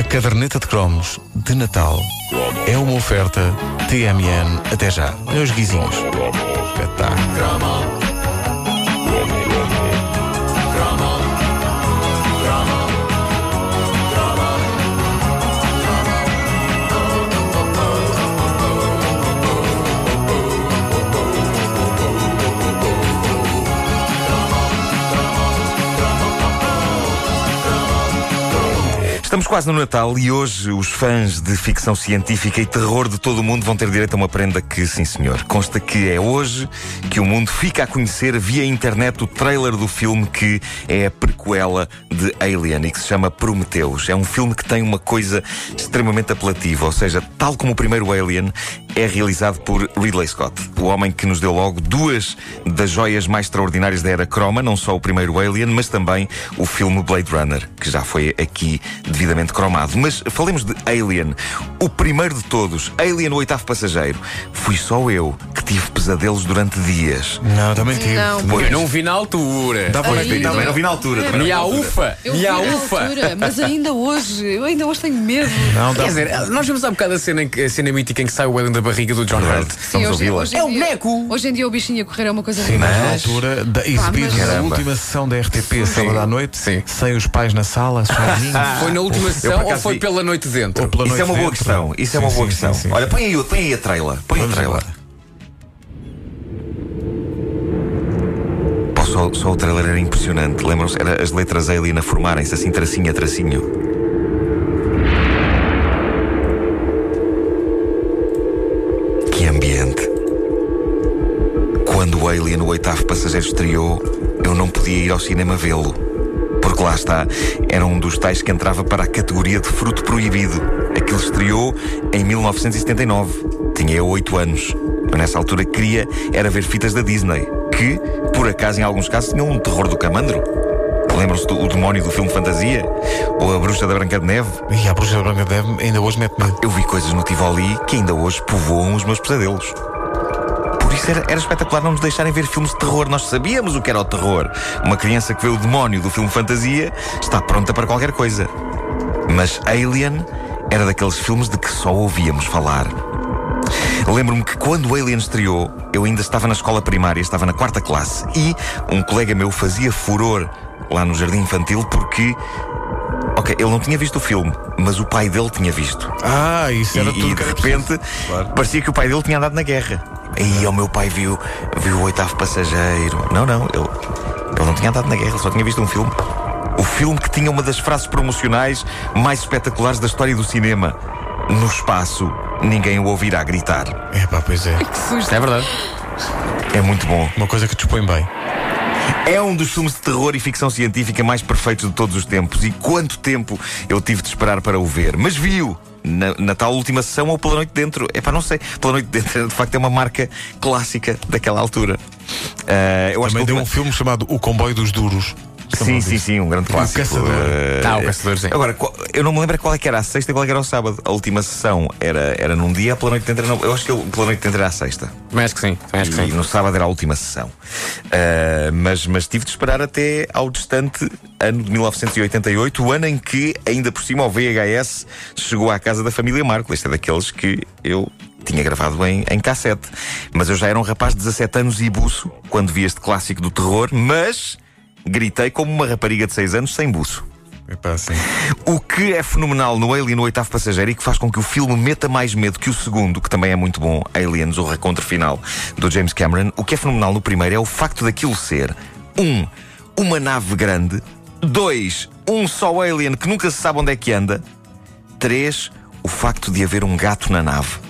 A caderneta de cromos de Natal é uma oferta TMN até já. Os guizinhos. Espetáculo. Quase no Natal e hoje os fãs de ficção científica e terror de todo o mundo vão ter direito a uma prenda que, sim senhor, consta que é hoje que o mundo fica a conhecer via internet o trailer do filme que é a prequela de Alien e que se chama Prometheus. É um filme que tem uma coisa extremamente apelativa, ou seja, tal como o primeiro Alien, é realizado por Ridley Scott, o homem que nos deu logo duas das joias mais extraordinárias da era croma, não só o primeiro Alien, mas também o filme Blade Runner, que já foi aqui devidamente cromado. Mas falemos de Alien, o primeiro de todos, Alien, o oitavo passageiro. Fui só eu que tive pesadelos durante dias. Não, também tive. Não. Também- Eu não vi na altura. Dá para ver. também não vi na altura. também E a ufa! E a ufa! altura, mas ainda hoje, eu ainda hoje tenho medo. Não, dá Quer dizer, nós vimos há bocado a cena, a cena mítica em que sai o Alien da barriga do John Hurt. Vamos hoje, ouvi-la. hoje em É um dia- boneco. Hoje em dia o bichinho a correr é uma coisa Sim, mas na altura, da, exibido mas- na Caramba. última sessão da RTP, sábado à noite, sim. sem os pais na sala, sozinhos. Foi na última sessão ou acaso foi vi- pela noite dentro? Ou pela Isso é uma boa dentro. questão. Isso é uma Sim, boa sim, questão. sim, sim. Olha, põe aí, põe aí a trailer. Põe a Vamos trailer. embora. Pô, só, só o trailer era impressionante. Lembram-se? Era as letras Alien a formarem-se assim, tracinho a tracinho. Quando o Alien, o oitavo passageiro, estreou, eu não podia ir ao cinema vê-lo. Porque lá está, era um dos tais que entrava para a categoria de fruto proibido. Aquilo estreou em 1979. Tinha eu 8 anos. Eu nessa altura queria era ver fitas da Disney, que, por acaso, em alguns casos, tinham um terror do camandro. Lembram-se do o demónio do filme fantasia? Ou a bruxa da Branca de Neve? E a bruxa branca de Neve ainda hoje mete medo. Eu vi coisas no Tivoli que ainda hoje povoam os meus pesadelos. Isso era, era espetacular não nos deixarem ver filmes de terror. Nós sabíamos o que era o terror. Uma criança que vê o demónio do filme fantasia está pronta para qualquer coisa. Mas Alien era daqueles filmes de que só ouvíamos falar. Lembro-me que quando Alien estreou, eu ainda estava na escola primária, estava na quarta classe, e um colega meu fazia furor lá no jardim infantil porque. Ok, ele não tinha visto o filme, mas o pai dele tinha visto. Ah, isso E, era e tudo de que era repente. Claro. parecia que o pai dele tinha andado na guerra. E o meu pai viu, viu o oitavo passageiro. Não, não, ele, ele não tinha andado na guerra, ele só tinha visto um filme. O filme que tinha uma das frases promocionais mais espetaculares da história do cinema. No espaço, ninguém o ouvirá gritar. É pá, pois é. Que susto. É verdade. É muito bom. Uma coisa que dispõe bem. É um dos filmes de terror e ficção científica mais perfeitos de todos os tempos. E quanto tempo eu tive de esperar para o ver. Mas vi-o na, na tal última sessão ou pela noite dentro. É pá, não sei. Pela noite dentro, de facto, é uma marca clássica daquela altura. Ah, eu acho Também que a deu um filme chamado O Comboio dos Duros. Sim, sim, sim, um grande clássico. Caçador. Ah, Ah, o Caçador, sim. Agora, qual- eu não me lembro qual é que era a sexta e qual é que era o sábado. A última sessão era, era num dia, pela noite era no- Eu acho que ele- pela noite dentro era a sexta. Também acho que sim. Também acho que E sim. no sábado era a última sessão. Ah, mas, mas tive de esperar até ao distante ano de 1988, o ano em que, ainda por cima, o VHS chegou à casa da família Marco. Este é daqueles que eu tinha gravado em, em cassete. Mas eu já era um rapaz de 17 anos e buço quando vi este clássico do terror, mas gritei como uma rapariga de 6 anos sem buço. Pá, sim. O que é fenomenal no Alien no oitavo passageiro e que faz com que o filme meta mais medo que o segundo, que também é muito bom, Aliens, o Recontra Final, do James Cameron, o que é fenomenal no primeiro é o facto daquilo ser um, uma nave grande, dois, um só alien que nunca se sabe onde é que anda, três, o facto de haver um gato na nave.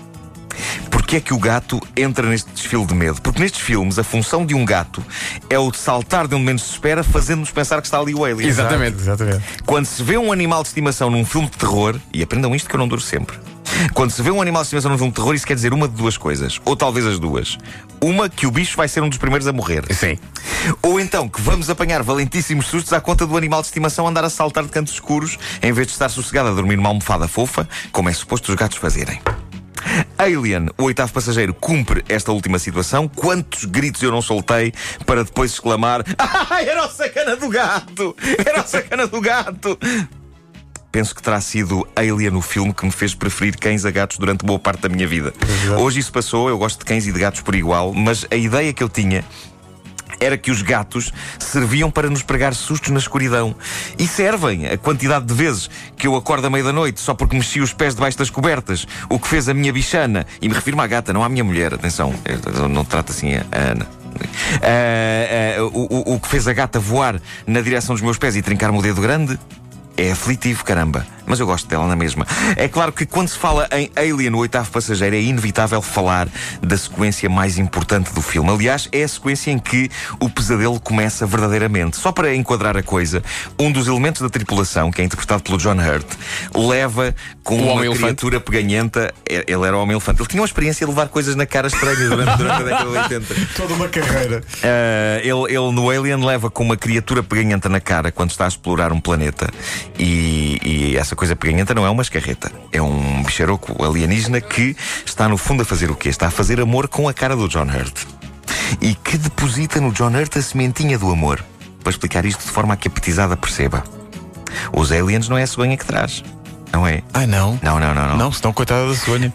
Porquê é que o gato entra neste desfile de medo? Porque nestes filmes a função de um gato é o de saltar de onde menos se espera, fazendo-nos pensar que está ali o alien. Exatamente. Exatamente. Quando se vê um animal de estimação num filme de terror, e aprendam isto que eu não duro sempre. Quando se vê um animal de estimação num filme de terror, isso quer dizer uma de duas coisas. Ou talvez as duas. Uma, que o bicho vai ser um dos primeiros a morrer. Sim. Ou então que vamos apanhar valentíssimos sustos à conta do animal de estimação andar a saltar de cantos escuros em vez de estar sossegado a dormir numa almofada fofa, como é suposto os gatos fazerem. Alien, o oitavo passageiro, cumpre esta última situação. Quantos gritos eu não soltei para depois exclamar: Ah, era o sacana do gato! Era o sacana do gato! penso que terá sido Alien o filme que me fez preferir cães a gatos durante boa parte da minha vida. Hoje isso passou, eu gosto de cães e de gatos por igual, mas a ideia que eu tinha era que os gatos serviam para nos pregar sustos na escuridão. E servem a quantidade de vezes que eu acordo à meia da noite só porque mexi os pés debaixo das cobertas, o que fez a minha bichana, e me refiro à gata, não à minha mulher, atenção, eu não trato assim a Ana. Uh, uh, o, o que fez a gata voar na direção dos meus pés e trincar-me o dedo grande é aflitivo, caramba mas eu gosto dela na mesma. É claro que quando se fala em Alien, o oitavo passageiro, é inevitável falar da sequência mais importante do filme. Aliás, é a sequência em que o pesadelo começa verdadeiramente. Só para enquadrar a coisa, um dos elementos da tripulação, que é interpretado pelo John Hurt, leva com o uma criatura peganhenta. É, ele era o homem-elefante. Ele tinha uma experiência de levar coisas na cara estranhas durante, durante a década de 80. Toda uma carreira. Uh, ele, ele no Alien leva com uma criatura peganhenta na cara quando está a explorar um planeta. E, e essa coisa peganhenta não é uma escarreta. É um bicharoco alienígena que está no fundo a fazer o quê? Está a fazer amor com a cara do John Hurt. E que deposita no John Hurt a sementinha do amor. Para explicar isto de forma a que a petizada perceba. Os aliens não é a cegonha que traz. Não é? Ai não. Não, não, não. Não, não senão coitada da cegonha.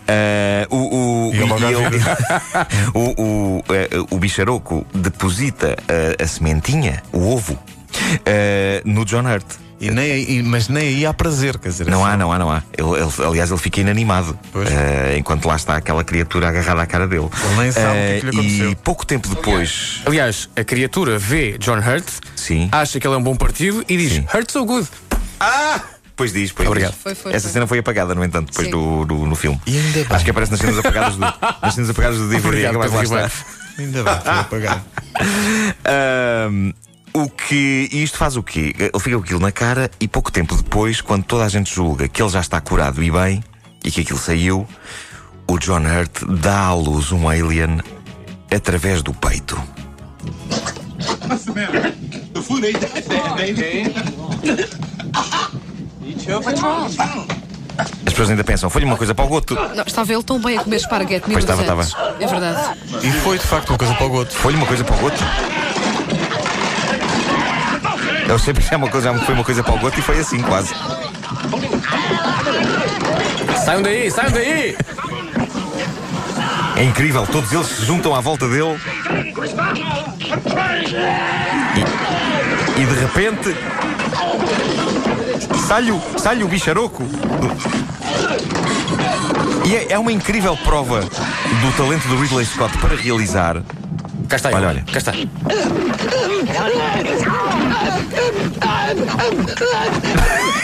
Uh, o, o, e ele, o, o, uh, o bicharoco deposita a, a sementinha, o ovo, no John Hurt. E nem aí, mas nem aí há prazer, quer dizer. Não assim. há, não há, não há. Ele, ele, aliás, ele fica inanimado uh, enquanto lá está aquela criatura agarrada à cara dele. Ele nem sabe uh, o que, é que lhe aconteceu. E pouco tempo depois. Aliás, a criatura vê John Hurt, Sim. acha que ele é um bom partido e diz: Sim. Hurt so good. Ah! Pois diz, pois Obrigado. Diz. Foi, foi, Essa foi. cena foi apagada, no entanto, depois do, do, no filme. E ainda bem. Acho que aparece nas cenas apagadas do, nas cenas apagadas do DVD. Obrigado, que mais lá está. Ainda bem, foi apagado. Ahm, o que. E isto faz o quê? Ele fica com aquilo na cara e pouco tempo depois, quando toda a gente julga que ele já está curado e bem e que aquilo saiu, o John Hurt dá à luz um alien através do peito. What's the matter? The food ain't that bad, baby. What's wrong? As pessoas ainda pensam, foi-lhe uma coisa para o goto. Não, estava ele tão bem a comer esparguete mil Pois estava, anos. É verdade. E foi de facto uma coisa para o outro. Foi-lhe uma coisa para o goto. Eu sempre já uma coisa, foi uma coisa para o goto e foi assim, quase. Saiam daí, saiam daí! É incrível, todos eles se juntam à volta dele. E, e de repente. Sai-o, sai o bicharoco. E é, é uma incrível prova do talento do Ridley Scott para realizar. Cá está, Olha, olha. Cá está.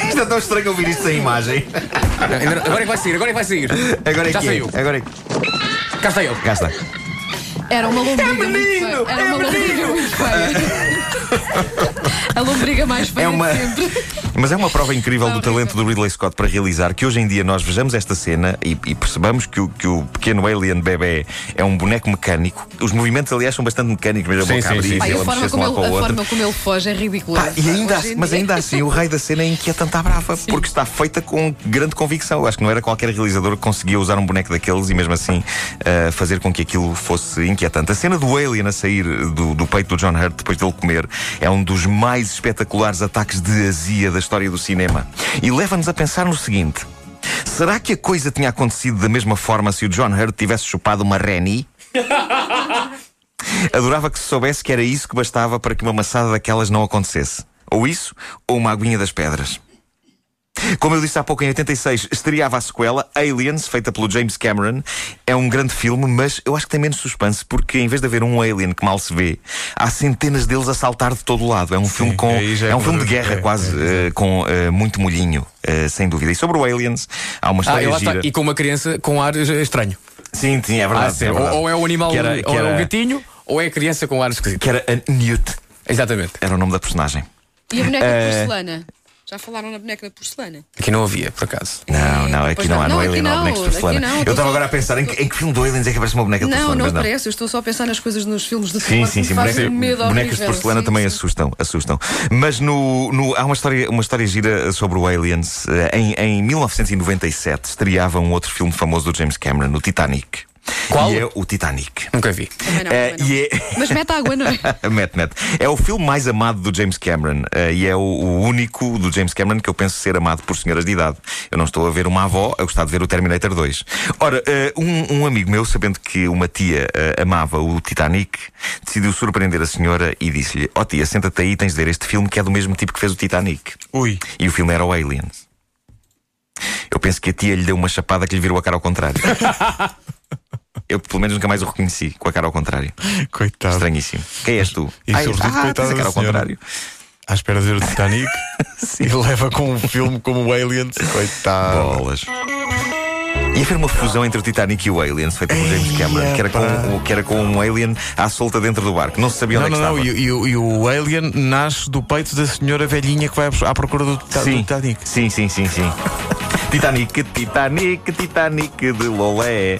Isto é tão estranho ouvir isto sem imagem. Agora é que vai sair, agora é que vai sair. Agora é Já que é. saiu. Agora é que. Cá está ele. Cá está. Era uma lombriga muito menino. Era é uma lombriga muito feia. A lombriga mais feia É uma- de sempre. Mas é uma prova incrível É do talento do Ridley Scott para realizar que hoje em dia nós vejamos esta cena e, e percebamos que o, que o pequeno alien bebê é um boneco mecânico. Os movimentos, aliás, são bastante mecânicos, mesmo a Sim, boca sim, abrir sim. e e ela a forma, mexer-se um como lado para o a outro. forma como ele foge é ridícula. Pá, e ainda, em mas ainda assim, o raio da cena é inquietante à brava, porque está feita com grande convicção. Eu acho que não era qualquer realizador que conseguia usar um boneco daqueles e mesmo assim ah, fazer com que aquilo fosse inquietante. A cena do Alien a sair do, do peito do John Hurt depois dele comer é um dos mais espetaculares ataques de azia da história do cinema. E leva-nos a pensar no seguinte: será que a coisa tinha acontecido da mesma forma se o John Hurt tivesse chupado uma Rennie? Adorava que se soubesse que era isso que bastava para que uma maçada daquelas não acontecesse. Ou isso, ou uma aguinha das pedras. Como eu disse há pouco, em 86 estreava a sequela, Aliens, feita pelo James Cameron. É um grande filme, mas eu acho que tem menos suspense, porque em vez de haver um alien que mal se vê, há centenas deles a saltar de todo lado. É um filme com. é É um filme de guerra, é, quase, é, eh, com eh, muito molhinho, eh, sem dúvida. E sobre o Aliens, há uma Ah, história e lá está. gira. E com uma criança com ar estranho. Sim, sim, é verdade. Ah, sim. é Ou, verdade. ou é o animal, Que era- que ou é o gatinho, ou é a criança com ar esquisito. Que era a Newt, Exatamente. era o nome da personagem. E a boneca de porcelana? Já falaram na boneca de porcelana? Aqui não havia, por acaso. Não, não, aqui não, não. há no Não, Alien não há não, bonecos de porcelana. não, eu estava agora a pensar em que, em que filme do Aliens é que aparece uma boneca de Não, porcelana. não mas parece. Eu estou só a pensar nas coisas nos filmes de Sim, terror sim, sim. boneca- medo bonecas de porcelana Sim, também sim. assustam, assustam. Mas no, no- há uma história, uma história gira sobre o Aliens. Em, em 1997 estreava um outro filme famoso do James Cameron, o Titanic. Qual? E é o Titanic. Nunca vi. Também não, É, também não. e é... Mas mete água, não é? mete, mete. É o filme mais amado do James Cameron eh, e é o, o único do James Cameron que eu penso ser amado por senhoras de idade. Eu não estou a ver uma avó a gostar de ver o Terminator 2. Ora, eh, um, um amigo meu, sabendo que uma tia eh, amava o Titanic, decidiu surpreender a senhora e disse-lhe: Ó tia, senta-te aí, tens de ver este filme que é do mesmo tipo que fez o Titanic. Ui. E o filme era o Aliens. Eu penso que a tia lhe deu uma chapada que lhe virou a cara ao contrário. Eu, pelo menos, nunca mais o reconheci com a cara ao contrário. Coitado. Estranhíssimo. Quem és tu? E Ah, sobretudo, ah, coitada tens a cara ao contrário. À espera de ver o Titanic e leva com um filme como o Aliens. Coitado. Bolas. Ia haver uma fusão entre o Titanic e o Aliens, feita por James Cameron, que era, com, que era com um alien à solta dentro do barco. Não se sabia Não, onde é não, que não. estava. E, e o- e o Alien nasce do peito da senhora velhinha que vai à procura do, Tita- do. Titanic. sim, sim, sim, sim. Titanic, Titanic, Titanic de Lolé.